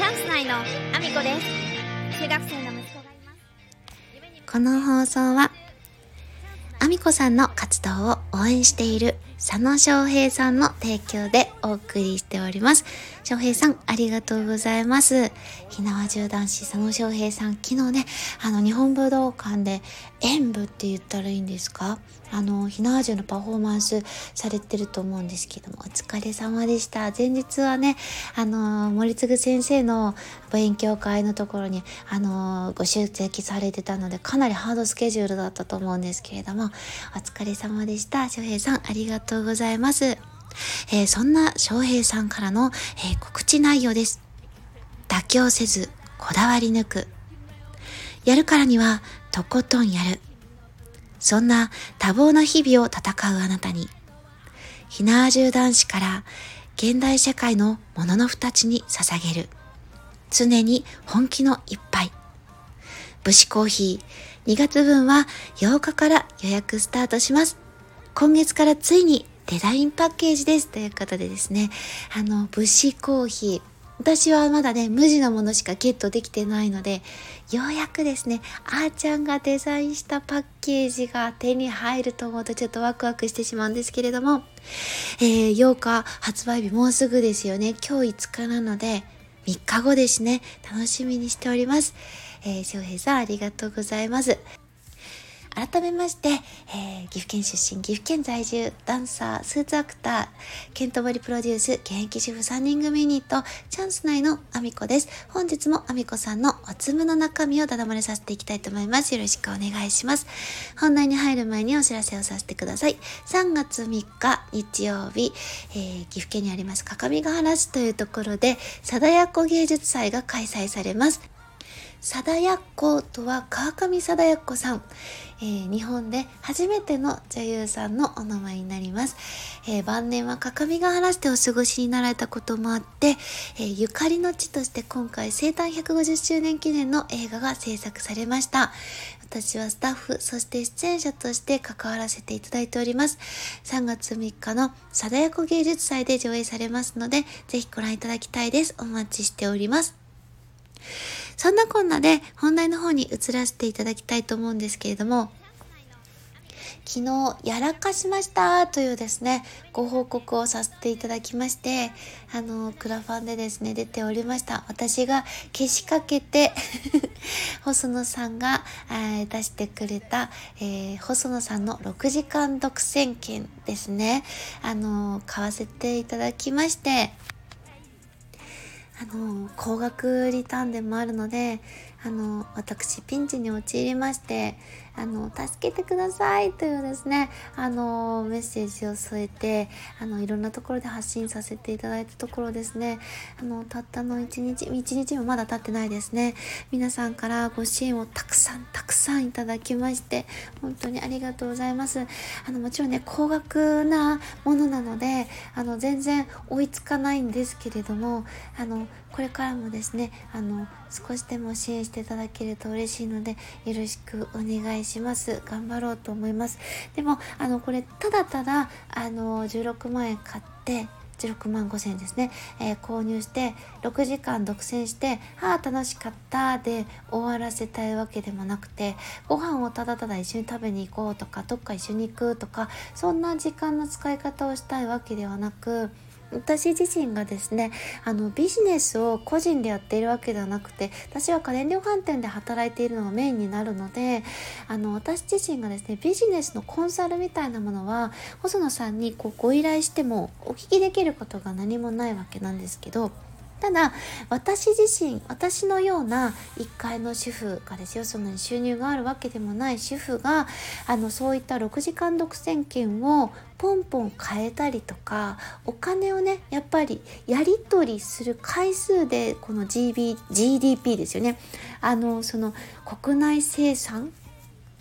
チャンス内のアミコです中学生の息子がいますこの放送は、アミコさんの活動を応援している佐野翔平さんの提供でお送りしております。翔平さん、ありがとうございます。ひなわ銃男子佐野翔平さん、昨日ね、あの、日本武道館で演舞って言ったらいいんですかあの、ひなわ銃のパフォーマンスされてると思うんですけども、お疲れ様でした。前日はね、あの、森次先生の勉強会のところに、あの、ご出席されてたので、かなりハードスケジュールだったと思うんですけれども、お疲れ様でした。翔平さん、ありがとうございます。えーそんな翔平さんからの、えー告知内容です。妥協せず、こだわり抜く。やるからには、とことんやる。そんな多忙な日々を戦うあなたに、ひなわ銃男子から現代社会のもののふたちに捧げる。常に本気の一杯。武士コーヒー2月分は8日から予約スタートします。今月からついにデザインパッケージです。ということでですね、あの、武士コーヒー。私はまだね、無地のものしかゲットできてないので、ようやくですね、あーちゃんがデザインしたパッケージが手に入ると思うとちょっとワクワクしてしまうんですけれども、えー8日発売日もうすぐですよね。今日5日なので、3日後ですね。楽しみにしております。えー、翔平さんありがとうございます。改めまして、えー岐阜県出身、岐阜県在住、ダンサー、スーツアクター、ケントボリプロデュース、現役主婦3人組ユニット、チャンス内のアミコです。本日もアミコさんのおつむの中身をだだ漏れさせていきたいと思います。よろしくお願いします。本題に入る前にお知らせをさせてください。3月3日日曜日、えー岐阜県にあります、各務原市というところで、貞奴芸術祭が開催されます。貞奴とは川上貞奴さん、えー日本で初めての女優さんのお名前になります、えー晩年は各務原市でお過ごしになられたこともあって、えーゆかりの地として今回生誕150周年記念の映画が制作されました。私はスタッフそして出演者として関わらせていただいております。3月3日の貞奴芸術祭で上映されますのでぜひご覧いただきたいです。お待ちしております。そんなこんなで本題の方に移らせていただきたいと思うんですけれども、昨日やらかしましたというですね、ご報告をさせていただきまして、あの、クラファンでですね、出ておりました。私が消しかけて、細野さんが、え出してくれた、えー細野さんの6時間独占券ですね、あの、買わせていただきまして、あの高額リターンでもあるのであの私ピンチに陥りましてあの助けてくださいというですねあのメッセージを添えてあのいろんなところで発信させていただいたところですね。あのたったの1日1日もまだ経ってないですね。皆さんからご支援をたくさんたくさんいただきまして本当にありがとうございます。あのもちろんね高額なものなのであの全然追いつかないんですけれどもあのこれからもですねあの少しでも支援していただけると嬉しいのでよろしくお願いします。頑張ろうと思います。でもあのこれただただあの16万円買って16万5千円ですね、えー購入して6時間独占して「ああ楽しかった」で終わらせたいわけでもなくてご飯をただただ一緒に食べに行こうとかどっか一緒に行くとかそんな時間の使い方をしたいわけではなく私自身がですねあのビジネスを個人でやっているわけではなくて私は家電量販店で働いているのがメインになるのであの私自身がですねビジネスのコンサルみたいなものは細野さんにこうご依頼してもお聞きできることが何もないわけなんですけどただ私自身私のような一階の主婦がですよそんなに収入があるわけでもない主婦があのそういった6時間独占券をポンポン変えたりとかお金をねやっぱりやり取りする回数でこの GB GDP ですよね。あのその国内生産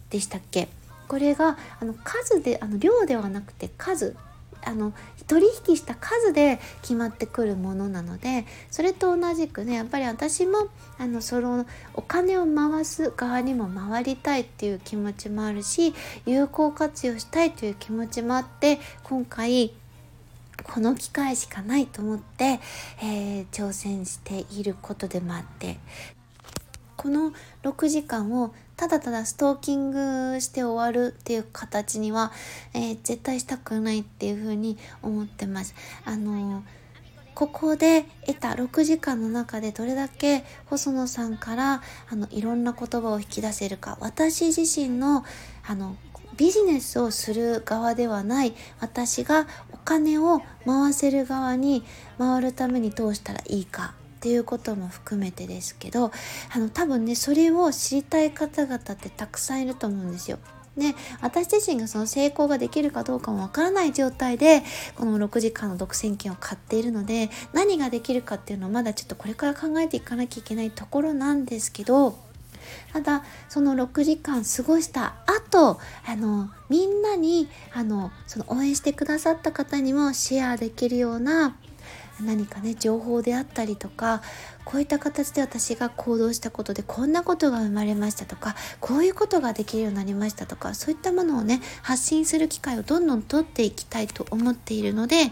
でしたっけ？これがあの数であの量ではなくて数。あの取引した数で決まってくるものなのでそれと同じくねやっぱり私もあのそのお金を回す側にも回りたいっていう気持ちもあるし有効活用したいという気持ちもあって今回この機会しかないと思って、えー、挑戦していることでもあって。この6時間をただただストーキングして終わるっていう形には、えー、絶対したくないっていうふうに思ってます。あのここで得た6時間の中でどれだけ細野さんからあのいろんな言葉を引き出せるか。私自身のあのビジネスをする側ではない。私がお金を回せる側に回るためにどうしたらいいか。っていうことも含めてですけどあの多分ねそれを知りたい方々ってたくさんいると思うんですよ。で私自身がその成功ができるかどうかもわからない状態でこの6時間の独占権を買っているので何ができるかっていうのはまだちょっとこれから考えていかなきゃいけないところなんですけどただその6時間過ごした後あのみんなにあのその応援してくださった方にもシェアできるような何かね情報であったりとかこういった形で私が行動したことでこんなことが生まれましたとかこういうことができるようになりましたとかそういったものをね発信する機会をどんどんとっていきたいと思っているので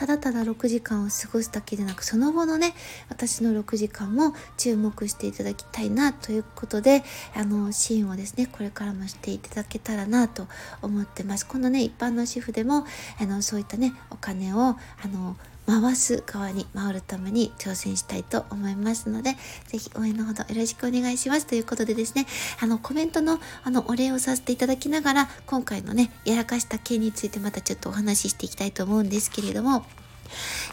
ただただ6時間を過ごすだけでなくその後のね私の6時間も注目していただきたいなということであのシーンをですねこれからもしていただけたらなと思ってます。このね一般の主婦でもあのそういったねお金をあの回す側に回るために挑戦したいと思いますので、ぜひ応援のほどよろしくお願いします。ということでですね、あの、コメントのあの、お礼をさせていただきながら、今回のね、やらかした件についてまたちょっとお話ししていきたいと思うんですけれども、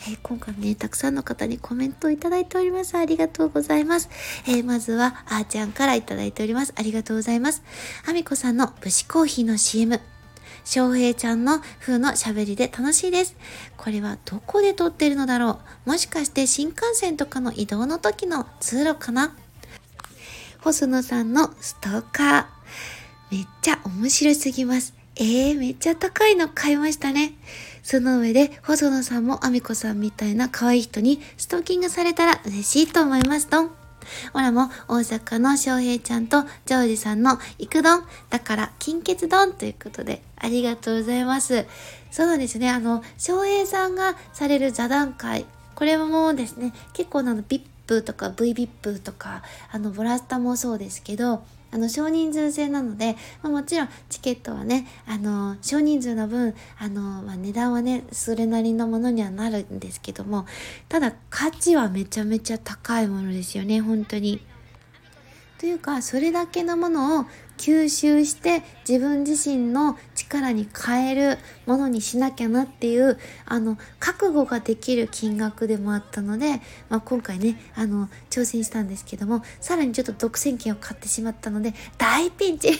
えー、今回ね、たくさんの方にコメントをいただいております。ありがとうございます。えー、まずは、あーちゃんからいただいております。ありがとうございます。あみこさんの武士コーヒーの CM。翔平ちゃんの風の喋りで楽しいです。これはどこで撮ってるのだろうもしかして新幹線とかの移動の時の通路かな細野さんのストーカー。めっちゃ面白すぎます。えー、めっちゃ高いの買いましたね。その上で、細野さんもアミコさんみたいな可愛い人にストーキングされたら嬉しいと思います。ドン。オラも大阪の翔平ちゃんとジョージさんのく丼だから金欠丼ということでありがとうございます。そうなんですね。あの、翔平さんがされる座談会。これもですね、結構なの VIP とか VVIP とか、あの、ボラスタもそうですけど、あの少人数制なので、まあ、もちろんチケットはねあの少人数の分あの、まあ、値段はねそれなりのものにはなるんですけどもただ価値はめちゃめちゃ高いものですよね本当に。というかそれだけのものを吸収して自分自身の力に変えるものにしなきゃなっていうあの覚悟ができる金額でもあったので、まあ、今回ねあの挑戦したんですけどもさらにちょっと独占権を買ってしまったので大ピンチ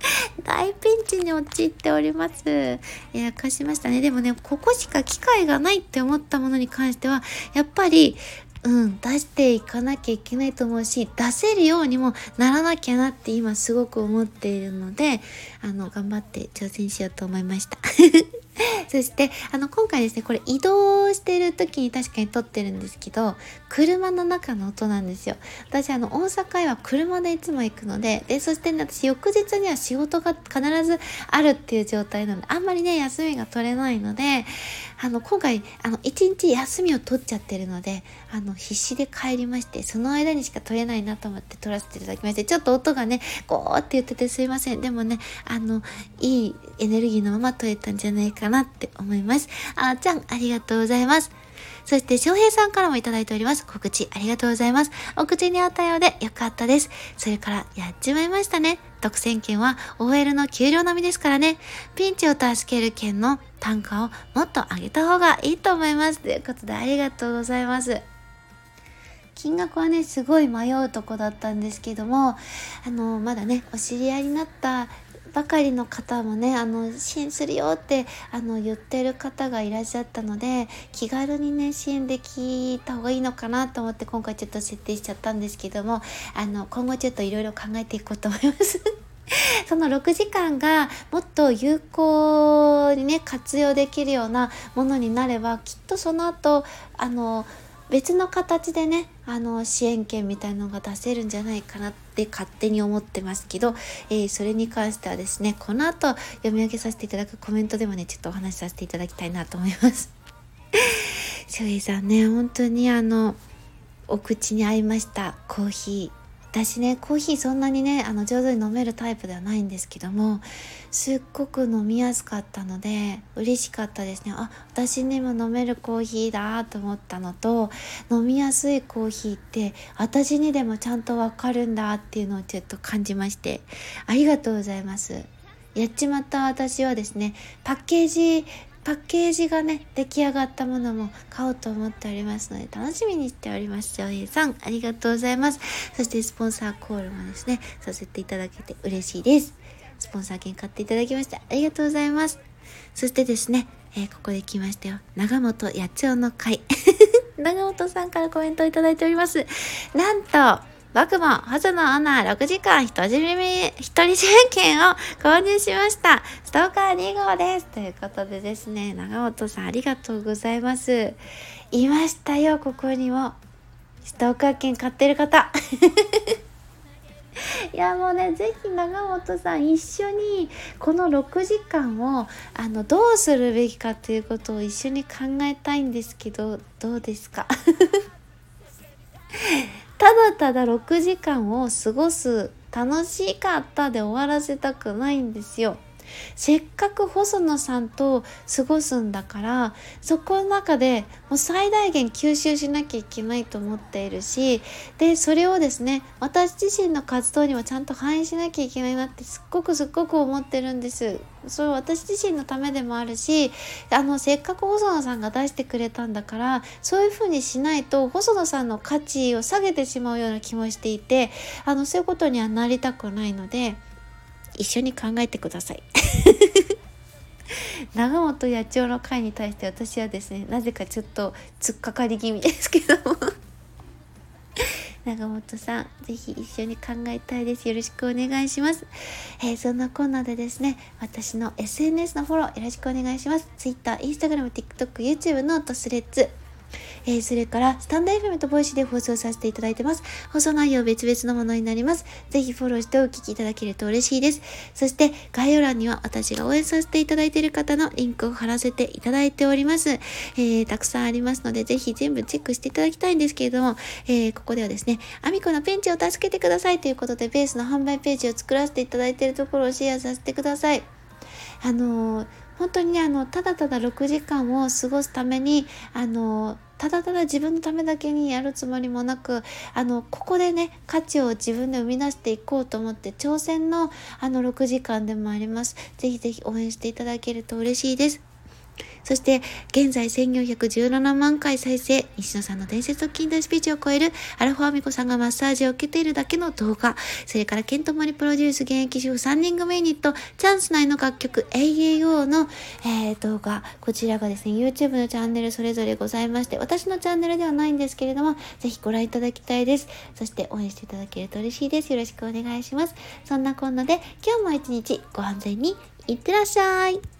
大ピンチに陥っております。いやらかしましたね。でもね、ここしか機会がないって思ったものに関しては、やっぱり、うん、出していかなきゃいけないと思うし、出せるようにもならなきゃなって今すごく思っているので、あの、頑張って挑戦しようと思いました。そして、あの、今回ですね、これ移動してる時に確かに撮ってるんですけど、車の中の音なんですよ。私、あの、大阪へは車でいつも行くので、で、そしてね、私、翌日には仕事が必ずあるっていう状態なので、あんまりね、休みが取れないので、あの、今回、あの、一日休みを取っちゃってるので、あの、必死で帰りまして、その間にしか取れないなと思って撮らせていただきまして、ちょっと音がね、ゴーって言っててすいません。でもね、あの、いいエネルギーのまま撮れたんじゃないかななって思います。あーちゃん、ありがとうございます。そして、翔平さんからもいただいております。告知ありがとうございます。お口にあったようでよかったです。それから、やっちまいましたね。独占権は OL の給料並みですからね。ピンチを助ける権の単価をもっと上げた方がいいと思います。ということで、ありがとうございます。金額はねすごい迷うとこだったんですけどもあのまだねお知り合いになったばかりの方もねあの支援するよってあの言ってる方がいらっしゃったので気軽にね支援できた方がいいのかなと思って今回ちょっと設定しちゃったんですけどもあの今後ちょっといろいろ考えていこうと思います。その6時間がもっと有効にね活用できるようなものになればきっとその後あの別の形でねあの支援券みたいのが出せるんじゃないかなって勝手に思ってますけど、えー、それに関してはですねこの後読み上げさせていただくコメントでもねちょっとお話しさせていただきたいなと思います。翔平さんね本当にあのお口に合いましたコーヒー私ねコーヒーそんなにねあの上手に飲めるタイプではないんですけどもすっごく飲みやすかったので嬉しかったですね。あ私にも飲めるコーヒーだと思ったのと飲みやすいコーヒーって私にでもちゃんとわかるんだっていうのをちょっと感じましてありがとうございます。やっちまった私はですねパッケージパッケージがね出来上がったものも買おうと思っておりますので楽しみにしております。翔平さんありがとうございます。そしてスポンサーコールもですねさせていただけて嬉しいです。スポンサー券買っていただきましてありがとうございます。そしてですね、えー、ここで来ましたよ。長本八千代の会。長本さんからコメントをいただいております。なんと僕も細野アナ6時間独り占め、券を購入しました。ストーカー2号です。ということでですね、長本さんありがとうございます。いましたよ、ここにも。ストーカー券買ってる方。いやもうね是非長本さん一緒にこの6時間をあのどうするべきかということを一緒に考えたいんですけどどうですか？ただただ6時間を過ごす楽しかったで終わらせたくないんですよ。せっかく細野さんと過ごすんだからそこの中でもう最大限吸収しなきゃいけないと思っているしでそれをですね私自身の活動にもちゃんと反映しなきゃいけないなってすっごくすっごく思ってるんです。それ私自身のためでもあるしあのせっかく細野さんが出してくれたんだからそういうふうにしないと細野さんの価値を下げてしまうような気もしていてあのそういうことにはなりたくないので。一緒に考えてください 長本野鳥の会に対して私はですねなぜかちょっと突っかかり気味ですけども 長本さん、ぜひ一緒に考えたいです。よろしくお願いします。えー、そんなこんなでですね、私の SNS のフォローよろしくお願いします。Twitter、Instagram、TikTok、 YouTube、note、Threads、えー、それから、 stand.fm と Voicy で放送させていただいてます。放送内容別々のものになります。ぜひフォローしてお聞きいただけると嬉しいです。そして、概要欄には私が応援させていただいている方のリンクを貼らせていただいております。えー、たくさんありますので、ぜひ全部チェックしていただきたいんですけれども、えー、ここではですね、アミコのペンチを助けてくださいということで、ベースの販売ページを作らせていただいているところをシェアさせてください。あのー、本当にね、あの、ただただ6時間を過ごすために、あのただただ自分のためだけにやるつもりもなくあのここでね価値を自分で生み出していこうと思って挑戦のあの6時間でもあります。ぜひぜひ応援していただけると嬉しいです。そして、現在1417万回再生、西野さんの伝説の近代スピーチを超える、アラフォアミコさんがマッサージを受けているだけの動画、それからケントモリプロデュース現役主婦3人組ユニット、チャンス内の楽曲 AAO の、えー、動画、こちらがですね、YouTube のチャンネルそれぞれございまして、私のチャンネルではないんですけれども、ぜひご覧いただきたいです。そして応援していただけると嬉しいです。よろしくお願いします。そんなこんなで、今日も一日ご安全にいってらっしゃい。